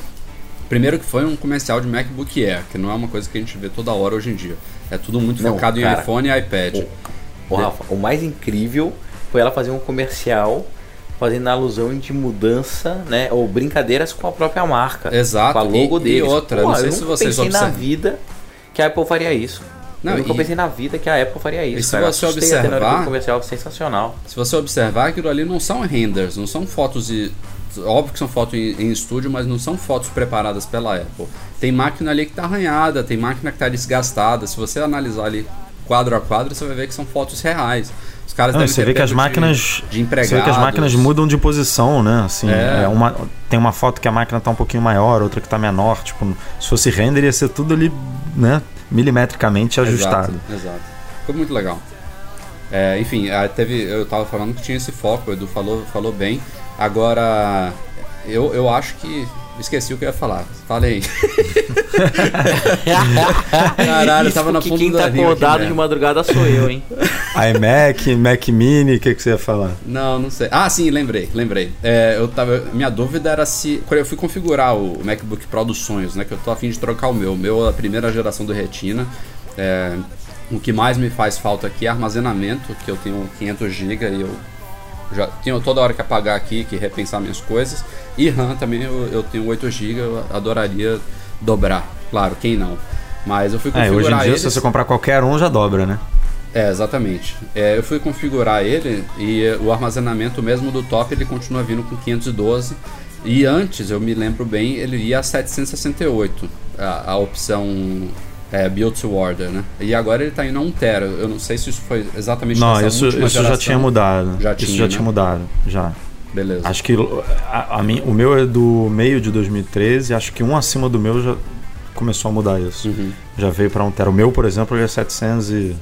Primeiro que foi um comercial de MacBook Air, que não é uma coisa que a gente vê toda hora hoje em dia. É tudo muito não, focado cara, em iPhone e iPad. O, o, Rafa, o mais incrível foi ela fazer um comercial fazendo alusão de mudança, né? Ou brincadeiras com a própria marca. Exato. Com a logo e, deles. E outra, Pô, não sei se vocês pensei observam. na vida que a Apple faria isso. Não, eu nunca e... pensei na vida que a Apple faria isso. E se cara. você observar, comercial sensacional. Se você observar, aquilo ali não são renders, não são fotos de óbvio que são fotos em, em, estúdio, mas não são fotos preparadas pela Apple. Tem máquina ali que está arranhada, tem máquina que está desgastada. Se você analisar ali quadro a quadro, você vai ver que são fotos reais. Os caras não, você vê que as máquinas de, de. Você vê que as máquinas mudam de posição, né? Assim, é. é. uma, tem uma foto que a máquina está um pouquinho maior, outra que está menor. Tipo, se fosse render, ia ser tudo ali, né? Milimetricamente ajustado. Exato. exato. Ficou muito legal. É, enfim, teve, eu estava falando que tinha esse foco, o Edu falou, falou bem. Agora, eu, eu acho que Esqueci o que eu ia falar. Falei. Caralho, Isso tava na ponta quem tá acordado de madrugada sou eu, hein? iMac, Mac Mini, o que, que você ia falar? Não, não sei. Ah, sim, lembrei, lembrei. É, eu tava, minha dúvida era se. Quando eu fui configurar o MacBook Pro dos sonhos, né? Que eu tô afim de trocar o meu. O meu é a primeira geração do Retina. É, o que mais me faz falta aqui é armazenamento, que eu tenho 500 GB e eu já tenho toda hora que apagar aqui, que repensar minhas coisas. E RAM também eu, eu tenho 8 GB, eu adoraria dobrar. Claro, quem não? Mas eu fui configurar é, hoje em dia, eles... se você comprar qualquer um, já dobra, né? É, exatamente. É, eu fui configurar ele e o armazenamento mesmo do top ele continua vindo com 512 e antes, eu me lembro bem, ele ia a 768, a, a opção é, Build to Order, né? E agora ele está indo a 1 tera. Eu não sei se isso foi exatamente Não, isso, isso já tinha mudado. Já isso tinha, já né? tinha mudado, já. Beleza. Acho que a, a mim, o meu é do meio de 2013, acho que um acima do meu já começou a mudar isso. Uhum. Já veio para 1 tera. O meu, por exemplo, ele é 700 e...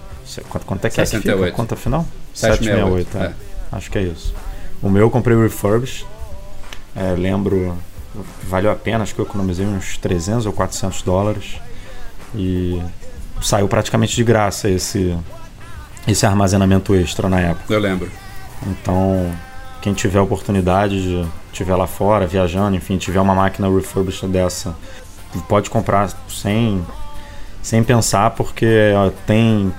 Quanto, quanto é que 68. é que fica? Conta final? 768, 768, é. é. Acho que é isso. O meu eu comprei o refurbished. É, lembro, valeu a pena, acho que eu economizei uns 300 ou 400 dólares. E saiu praticamente de graça esse, esse armazenamento extra na época. Eu lembro. Então, quem tiver oportunidade de tiver lá fora, viajando, enfim, tiver uma máquina refurbished dessa, pode comprar sem, sem pensar, porque tem,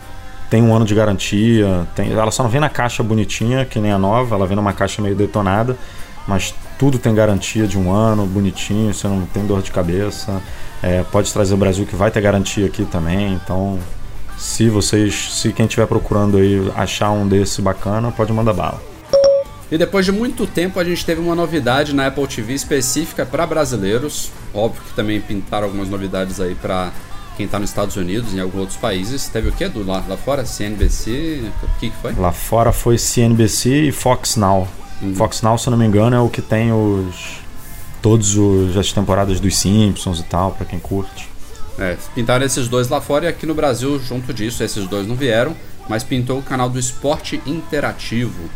tem um ano de garantia. Tem, ela só não vem na caixa bonitinha, que nem a nova, ela vem numa caixa meio detonada, mas tudo tem garantia de um ano, bonitinho, você não tem dor de cabeça. É, pode trazer o Brasil que vai ter garantia aqui também, então se vocês, se quem estiver procurando aí achar um desse bacana, pode mandar bala. E depois de muito tempo a gente teve uma novidade na Apple TV específica para brasileiros. Óbvio que também pintaram algumas novidades aí para quem está nos Estados Unidos e em alguns outros países. Teve o que do lá, lá fora? CNBC? O que, que foi? Lá fora foi CNBC e Fox Now. Uhum. Fox Now, se eu não me engano, é o que tem os todos os, as temporadas dos Simpsons e tal, para quem curte. É, pintaram esses dois lá fora e aqui no Brasil, junto disso, esses dois não vieram, mas pintou o canal do Esporte Interativo,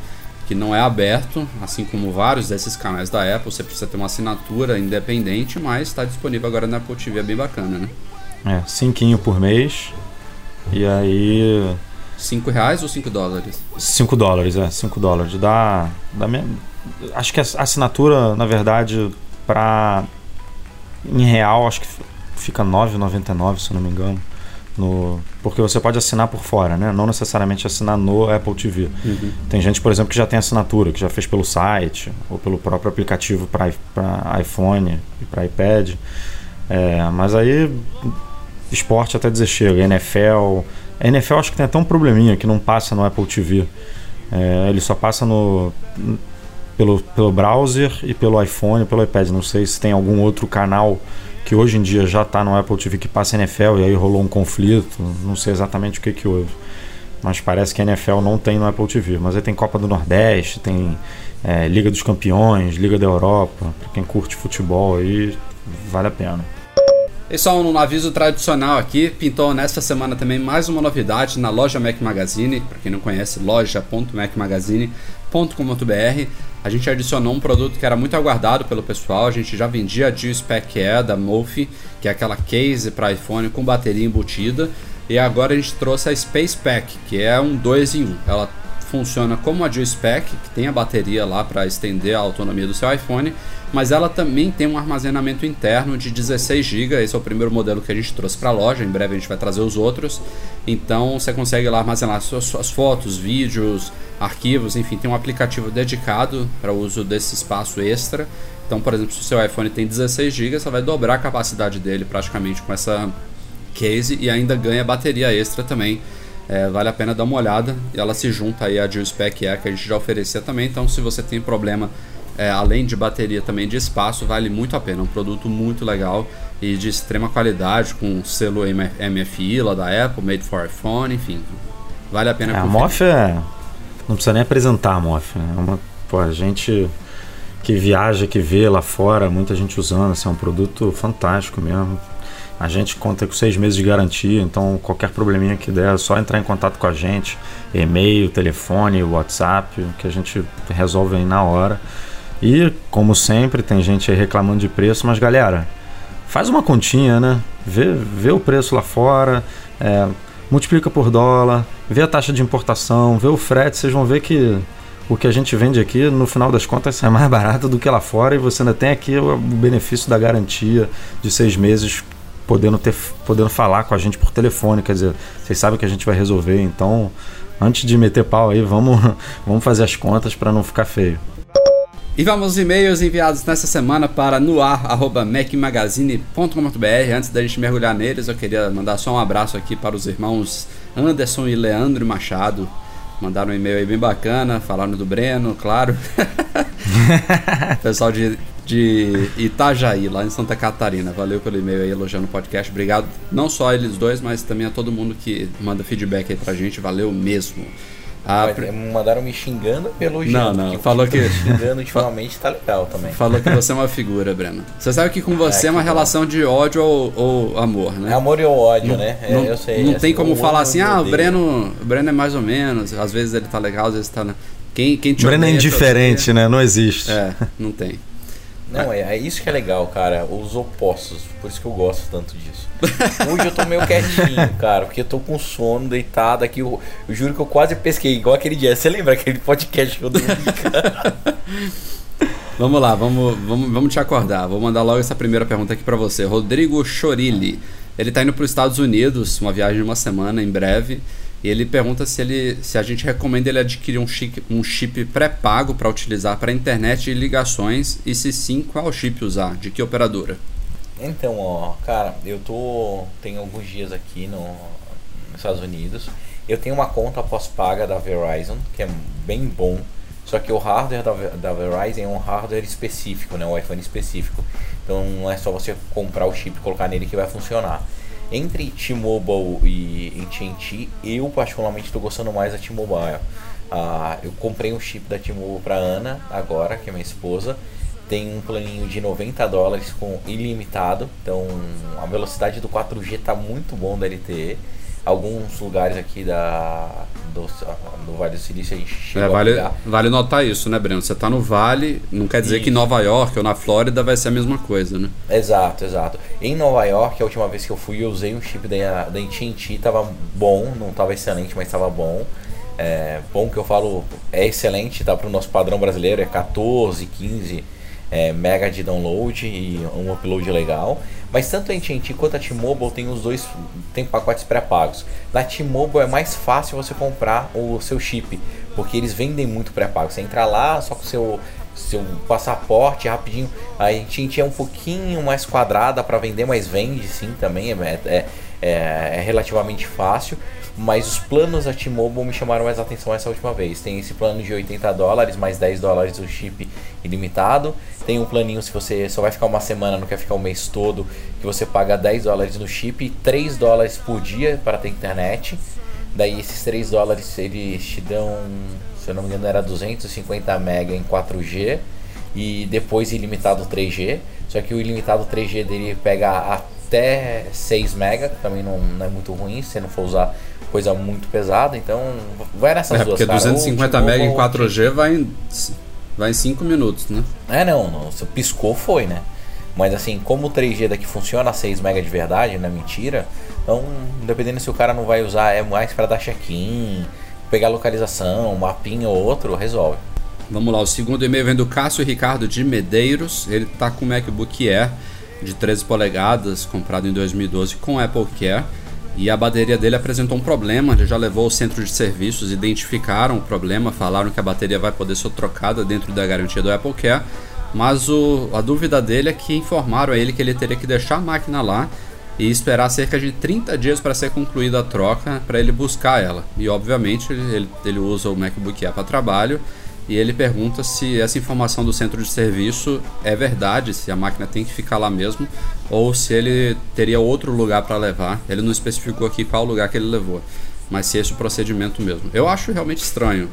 que não é aberto, assim como vários desses canais da Apple, você precisa ter uma assinatura independente, mas está disponível agora na Apple TV, é bem bacana, né? É, cinquinho por mês. E aí 5 reais ou 5 dólares? 5 dólares, é, 5 dólares. Dá, dá. Acho que a assinatura, na verdade, para em real, acho que fica 9,99, se eu não me engano. No... Porque você pode assinar por fora, né? Não necessariamente assinar no Apple TV. Uhum. Tem gente, por exemplo, que já tem assinatura, que já fez pelo site ou pelo próprio aplicativo para iPhone e para iPad. É, mas aí, esporte até dizer chega. NFL. A NFL acho que tem até um probleminha que não passa no Apple TV. É, ele só passa no pelo, pelo browser e pelo iPhone pelo iPad. Não sei se tem algum outro canal que hoje em dia já está no Apple TV que passa NFL e aí rolou um conflito. Não sei exatamente o que, que houve. Mas parece que a NFL não tem no Apple TV. Mas aí tem Copa do Nordeste, tem é, Liga dos Campeões, Liga da Europa. Para quem curte futebol aí, vale a pena. E só um aviso tradicional aqui, pintou nesta semana também mais uma novidade na loja Mac Magazine, para quem não conhece, loja.macmagazine.com.br. A gente adicionou um produto que era muito aguardado pelo pessoal, a gente já vendia a G-Spec Air da Mophie, que é aquela case para iPhone com bateria embutida, e agora a gente trouxe a Space Pack, que é um 2 em 1. Ela funciona como a G-Spec, que tem a bateria lá para estender a autonomia do seu iPhone, mas ela também tem um armazenamento interno de 16 GB. Esse é o primeiro modelo que a gente trouxe para a loja. Em breve a gente vai trazer os outros. Então você consegue lá armazenar suas, suas fotos, vídeos, arquivos, enfim, tem um aplicativo dedicado para o uso desse espaço extra. Então, por exemplo, se o seu iPhone tem 16 GB, você vai dobrar a capacidade dele praticamente com essa case e ainda ganha bateria extra também. É, vale a pena dar uma olhada. E ela se junta aí à Spec Air que a gente já oferecia também. Então, se você tem problema é, além de bateria também de espaço, vale muito a pena. Um produto muito legal e de extrema qualidade, com selo MFI lá da Apple, made for iPhone, enfim. Vale a pena é, A Moff é. Não precisa nem apresentar a Moff. Né? É uma, pô, a gente que viaja, que vê lá fora, muita gente usando. Assim, é um produto fantástico mesmo. A gente conta com seis meses de garantia, então qualquer probleminha que der, é só entrar em contato com a gente. E-mail, telefone, WhatsApp, que a gente resolve aí na hora. E, como sempre, tem gente aí reclamando de preço, mas galera, faz uma continha, né? Vê, vê o preço lá fora, é, multiplica por dólar, vê a taxa de importação, vê o frete, vocês vão ver que o que a gente vende aqui, no final das contas, é mais barato do que lá fora e você ainda tem aqui o benefício da garantia de seis meses podendo, ter, podendo falar com a gente por telefone, quer dizer, vocês sabem que a gente vai resolver, então antes de meter pau aí, vamos, vamos fazer as contas para não ficar feio. E vamos aos e-mails enviados nessa semana para noar.mecmagazine.com.br. Antes da gente mergulhar neles, eu queria mandar só um abraço aqui para os irmãos Anderson e Leandro Machado. Mandaram um e-mail aí bem bacana, falando do Breno, claro. Pessoal de, de Itajaí, lá em Santa Catarina. Valeu pelo e-mail aí elogiando o podcast. Obrigado não só a eles dois, mas também a todo mundo que manda feedback aí pra gente. Valeu mesmo. Ah, mandaram me xingando pelo Não, não, falou que. xingando ultimamente tá legal também. Falou que você é uma figura, Breno. Você sabe que com você é, é uma relação de ódio ou, ou, amor, né? É amor e ódio, não, né? É, não, eu sei. Não tem como falar assim, ah, o Breno, o Breno é mais ou menos. Às vezes ele tá legal, às vezes tá. Quem, quem te Breno é indiferente, né? Não existe. É, não tem. Não, é, é isso que é legal, cara. Os opostos. Por isso que eu gosto tanto disso. Hoje eu tô meio quietinho, cara, porque eu tô com sono, deitado aqui. Eu, eu juro que eu quase pesquei, igual aquele dia. Você lembra aquele podcast que eu dormi, cara? Vamos lá, vamos, vamos, vamos te acordar. Vou mandar logo essa primeira pergunta aqui para você. Rodrigo Chorilli. Ele tá indo para os Estados Unidos, uma viagem de uma semana em breve. E ele pergunta se, ele, se a gente recomenda ele adquirir um chip, um chip pré-pago para utilizar para internet e ligações e se sim, qual chip usar, de que operadora? Então, ó, cara, eu tô tenho alguns dias aqui no, nos Estados Unidos. Eu tenho uma conta pós-paga da Verizon, que é bem bom. Só que o hardware da, da Verizon é um hardware específico, né, um iPhone específico. Então não é só você comprar o chip e colocar nele que vai funcionar. Entre T-Mobile e AT&T, eu particularmente estou gostando mais da T-Mobile. Ah, eu comprei um chip da T-Mobile para Ana agora, que é minha esposa. Tem um planinho de 90 dólares com ilimitado. Então a velocidade do 4G está muito bom da LTE alguns lugares aqui da, do, Vale do Silício a gente chega é, vale, vale notar isso, né, Breno? Você está no Vale, não quer dizer isso. que em Nova York ou na Flórida vai ser a mesma coisa, né? Exato, exato. Em Nova York, a última vez que eu fui, eu usei um chip da, da AT&T, tava bom, não tava excelente, mas tava bom. É, bom que eu falo, é excelente, tá para o nosso padrão brasileiro, é 14, 15 é, mega de download e um upload legal. Mas tanto a AT&T quanto a T-Mobile tem os dois tem pacotes pré-pagos. Na T-Mobile é mais fácil você comprar o seu chip, porque eles vendem muito pré-pago. Você entra lá só com o seu seu passaporte rapidinho. A AT&T é um pouquinho mais quadrada para vender, mas vende sim também. É, é, é, é relativamente fácil. Mas os planos da T-Mobile me chamaram mais atenção essa última vez. Tem esse plano de 80 dólares, mais 10 dólares do chip ilimitado. Tem um planinho se você só vai ficar uma semana, não quer ficar o um mês todo, que você paga 10 dólares no chip e 3 dólares por dia para ter internet. Daí esses 3 dólares eles te dão, se eu não me engano, era 250 mega em 4G e depois ilimitado 3G. Só que o ilimitado 3G dele pega até 6 mega, que também não, não é muito ruim se você não for usar coisa muito pesada, então vai nessas é, duas. Porque 250 MB em 4G vai em, vai em 5 minutos, né? É, não, não, se piscou foi, né? Mas assim, como o 3G daqui funciona a 6 MB de verdade, não é mentira, então dependendo se o cara não vai usar, é mais para dar check-in, pegar localização, um mapinha ou outro, resolve. Vamos lá, o segundo e-mail vem do Cássio Ricardo de Medeiros, ele tá com o MacBook Air de 13 polegadas, comprado em 2012 com Apple Care e a bateria dele apresentou um problema. Ele já levou ao centro de serviços, identificaram o problema, falaram que a bateria vai poder ser trocada dentro da garantia do Apple Care. Mas o, a dúvida dele é que informaram a ele que ele teria que deixar a máquina lá e esperar cerca de 30 dias para ser concluída a troca para ele buscar ela. E obviamente ele, ele usa o MacBook Air para trabalho e ele pergunta se essa informação do centro de serviço é verdade, se a máquina tem que ficar lá mesmo, ou se ele teria outro lugar para levar. Ele não especificou aqui qual lugar que ele levou, mas se esse é o procedimento mesmo. Eu acho realmente estranho,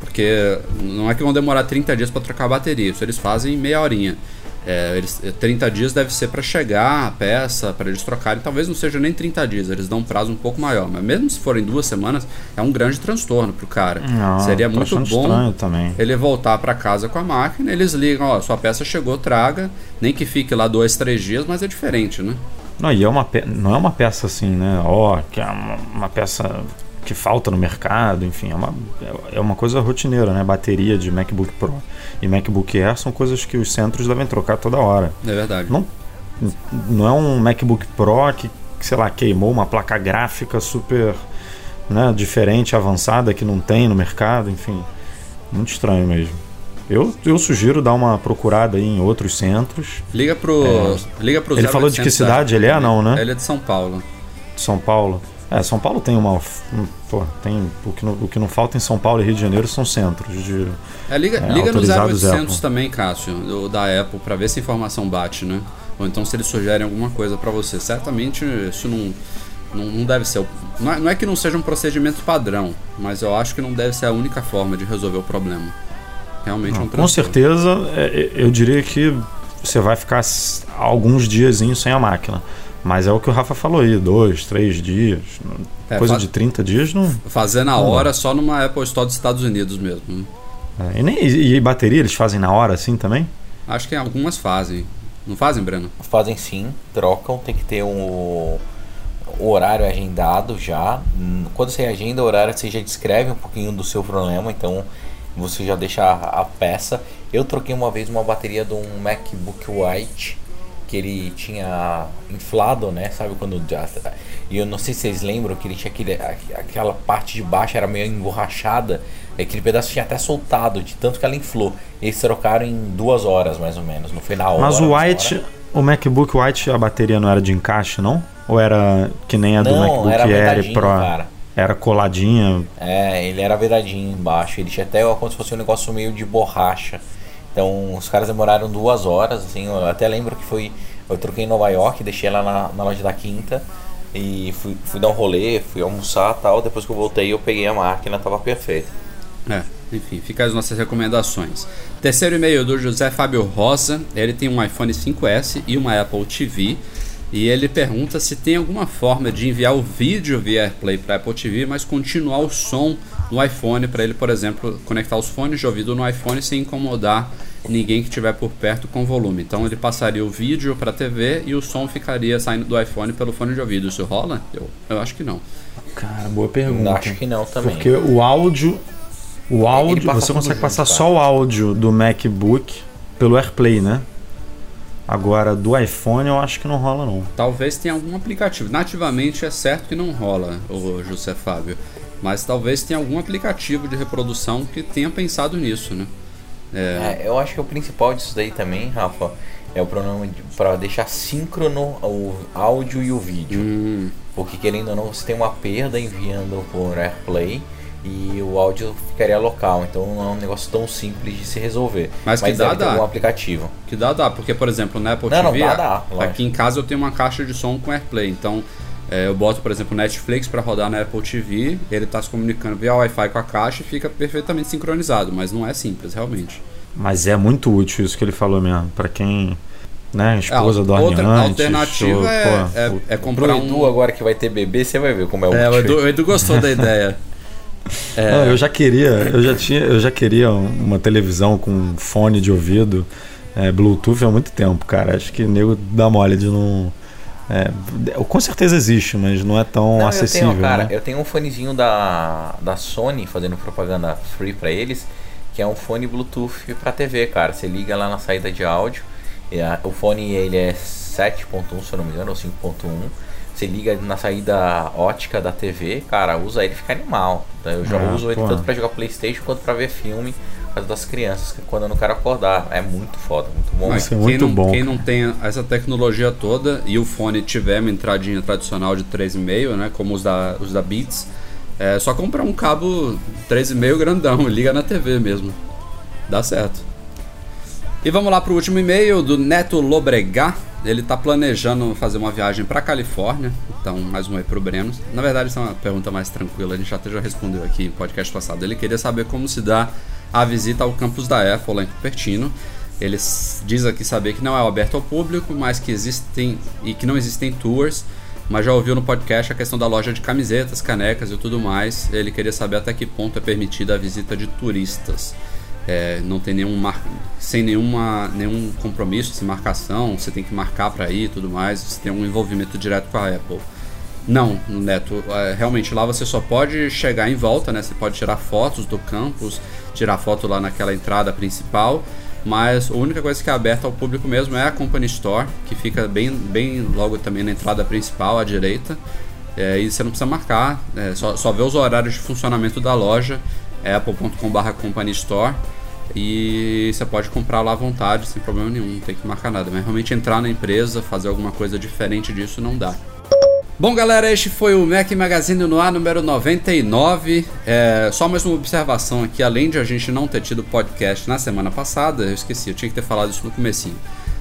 porque não é que vão demorar 30 dias para trocar a bateria, isso eles fazem em meia horinha. É, eles, 30 é, dias deve ser para chegar a peça, para eles trocarem. Talvez não seja nem 30 dias, eles dão um prazo um pouco maior. Mas mesmo se forem duas semanas, é um grande transtorno pro cara. Não, Seria muito bom ele voltar para casa com a máquina. Eles ligam: Ó, sua peça chegou, traga. Nem que fique lá dois, três dias, mas é diferente, né? Não, e é uma pe... não é uma peça assim, né? Ó, que é uma, uma peça que falta no mercado, enfim, é uma, é uma coisa rotineira, né? Bateria de MacBook Pro e MacBook Air são coisas que os centros devem trocar toda hora. É verdade. Não, não é um MacBook Pro que, sei lá, queimou uma placa gráfica super né, diferente, avançada, que não tem no mercado, enfim. Muito estranho mesmo. Eu, eu sugiro dar uma procurada aí em outros centros. Liga pro. Liga pro Ele falou de que 0800 cidade ele é, não, né? Ele é de São Paulo. São Paulo. É, São Paulo tem uma. um, Pô, tem. O que, não, o que não falta em São Paulo e Rio de Janeiro são centros de. É, liga É, liga no autorizados 0800 Apple. também, Cássio, do- da Apple, pra ver se a informação bate, né? Ou então se eles sugerem alguma coisa pra você. Certamente isso não, não, não deve ser. Não é, não é que não seja um procedimento padrão, mas eu acho que não deve ser a única forma de resolver o problema. Realmente é um Com transtorno. certeza, é, eu diria que você vai ficar alguns diazinhos sem a máquina. Mas é o que o Rafa falou aí, dois, três dias. É, coisa de 30 dias não. Fazer na hora só numa Apple Store dos Estados Unidos mesmo. né? é, e, nem, e, e bateria eles fazem na hora assim também? Acho que algumas fazem. Não fazem, Breno? Fazem sim, trocam, tem que ter um o horário agendado já. Quando você agenda o horário, você já descreve um pouquinho do seu problema, então você já deixa a, a peça. Eu troquei uma vez uma bateria de um MacBook White que ele tinha inflado, né? Sabe quando já- e eu não sei se vocês lembram que ele tinha aquele, aquela parte de baixo era meio emborrachada, aquele pedaço tinha até soltado de tanto que ela inflou. Eles trocaram em duas horas mais ou menos, não foi na hora. Mas o White, hora. o MacBook White, a bateria não era de encaixe, não? Ou era que nem a do Não, MacBook era Air Pro? cara. Era coladinha. É, ele era vedadinho embaixo. Ele tinha até como se fosse um negócio meio de borracha. Então os caras demoraram duas horas, assim. Eu até lembro que foi. Eu troquei em Nova York, deixei ela na, na loja da quinta. E fui, fui dar um rolê, fui almoçar tal. Depois que eu voltei, eu peguei a máquina, tava perfeita. É, enfim, fica as nossas recomendações. Terceiro e-mail do José Fábio Rosa. Ele tem um iPhone 5S e uma Apple TV. E ele pergunta se tem alguma forma de enviar o vídeo via AirPlay para Apple TV, mas continuar o som no iPhone para ele, por exemplo, conectar os fones de ouvido no iPhone sem incomodar ninguém que estiver por perto com volume. Então ele passaria o vídeo para a TV e o som ficaria saindo do iPhone pelo fone de ouvido. Isso rola? Eu, eu acho que não. Cara, boa pergunta. Acho que não também. Porque o áudio. O áudio. Você consegue junto, passar cara. só o áudio do MacBook pelo AirPlay, né? Agora, do iPhone eu acho que não rola, não. Talvez tenha algum aplicativo. Nativamente é certo que não rola, o José Fábio. Mas talvez tenha algum aplicativo de reprodução que tenha pensado nisso, né? É, eu acho que o principal disso daí também, Rafa, é o problema de, pra deixar síncrono o áudio e o vídeo. Hum, Porque querendo ou não, você tem uma perda enviando por AirPlay e o áudio ficaria local. Então não é um negócio tão simples de se resolver. Mas que dá, dá. algum aplicativo. que dá, dá. Porque, por exemplo, na Apple Não, não, TV, dá, dá, aqui em casa eu tenho uma caixa de som com AirPlay. Então, é, eu boto, por exemplo, Netflix para rodar na Apple TV. Ele está se comunicando via Wi-Fi com a caixa e fica perfeitamente sincronizado. Mas não é simples, realmente. Mas é muito útil isso que ele falou mesmo. Pra quem. Né, esposa É, dorme outra antes. alternativa ou, é, pô, é, o- é comprar um... Edu, agora que vai ter bebê, você vai ver como é, É, o. Edu, o Edu gostou da ideia. É. Não, eu já queria, eu já tinha, eu já queria uma televisão com fone de ouvido, é, Bluetooth há muito tempo, cara. Acho que o nego dá mole de não. É, com certeza existe, mas não é tão Não, acessível. eu tenho, cara, né? eu tenho um fonezinho da, da Sony fazendo propaganda free pra eles, que é um fone Bluetooth pra TV, cara. Você liga lá na saída de áudio, a- o fone ele é 7.1, se eu não me engano, ou 5.1. Você liga na saída ótica da TV, cara, usa ele fica animal. Eu já Ah, uso ele pô. tanto pra jogar Playstation quanto pra ver filme causa das crianças, que quando eu não quero acordar. É muito foda, muito bom. Mas é quem, muito não, bom, quem cara. não tem essa tecnologia toda e o fone tiver uma entradinha tradicional de 3,5, né, como os da, os da Beats, é só comprar um cabo 3,5 grandão liga na TV mesmo. Dá certo. E vamos lá pro último e-mail do Neto Lobregat. Ele tá planejando fazer uma viagem pra Califórnia. Então, mais um aí pro Breno. Na verdade, isso é uma pergunta mais tranquila. A gente até já respondeu aqui no podcast passado. Ele queria saber como se dá a visita ao campus da Apple lá em Cupertino. Ele diz aqui saber que não é aberto ao público, mas que existem e que não existem tours. Mas já ouviu no podcast a questão da loja de camisetas, canecas e tudo mais. Ele queria saber até que ponto é permitida a visita de turistas. É, não tem nenhum mar... sem nenhuma nenhum compromisso, sem marcação, você tem que marcar para ir e tudo mais, você tem um envolvimento direto com a Apple. Não, Neto, é, realmente lá você só pode chegar em volta, né? Você pode tirar fotos do campus, tirar foto lá naquela entrada principal, mas a única coisa que é aberta ao público mesmo é a Company Store, que fica bem, bem logo também na entrada principal à direita. É, e você não precisa marcar, é, só, só vê os horários de funcionamento da loja, é apple.com.br Company Store. E você pode comprar lá à vontade, sem problema nenhum, não tem que marcar nada. Mas realmente entrar na empresa, fazer alguma coisa diferente disso, não dá. Bom, galera, este foi o Mac Magazine no ar número 99. É, só mais uma observação aqui, além de a gente não ter tido podcast na semana passada, eu esqueci, eu tinha que ter falado isso no comecinho.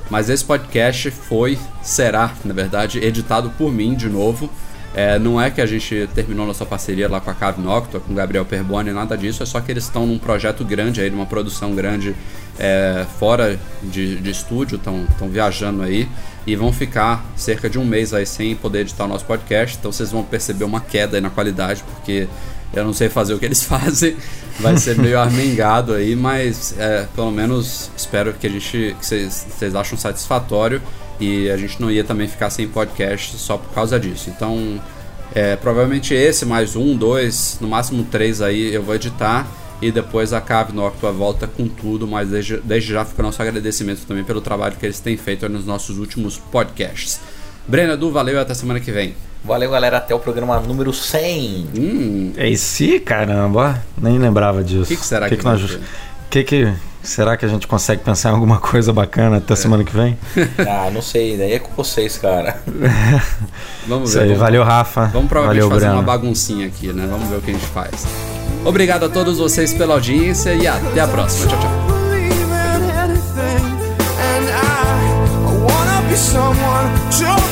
Mas esse podcast foi, será, na verdade, editado por mim de novo. É, não é que a gente terminou nossa parceria lá com a Cave Noctua, com o Gabriel Perboni, nada disso, é só que eles estão num projeto grande aí, numa produção grande é, fora de, de estúdio, estão viajando aí e vão ficar cerca de um mês aí sem poder editar o nosso podcast, então vocês vão perceber uma queda aí na qualidade, porque eu não sei fazer o que eles fazem, vai ser meio armengado aí, mas é, pelo menos espero que a gente que vocês, acham satisfatório. E a gente não ia também ficar sem podcast só por causa disso. Então, é, provavelmente esse, mais um, dois, no máximo três aí eu vou editar e depois a Cave Noctua volta com tudo, mas desde, desde já fica o nosso agradecimento também pelo trabalho que eles têm feito nos nossos últimos podcasts. Breno Edu, valeu e até semana que vem. Valeu, galera. Até o programa número 100. Hum. É esse, caramba. Nem lembrava disso. O que, que, será que, que, que nós... que, que Será que a gente consegue pensar em alguma coisa bacana até é. semana que vem? Ah, não sei, daí é com vocês, cara. vamos ver. Aí, vamos, valeu, Rafa. Vamos provavelmente valeu, fazer Brano. uma baguncinha aqui, né? Vamos ver o que a gente faz. Obrigado a todos vocês pela audiência e até a próxima. Tchau, tchau. someone. Show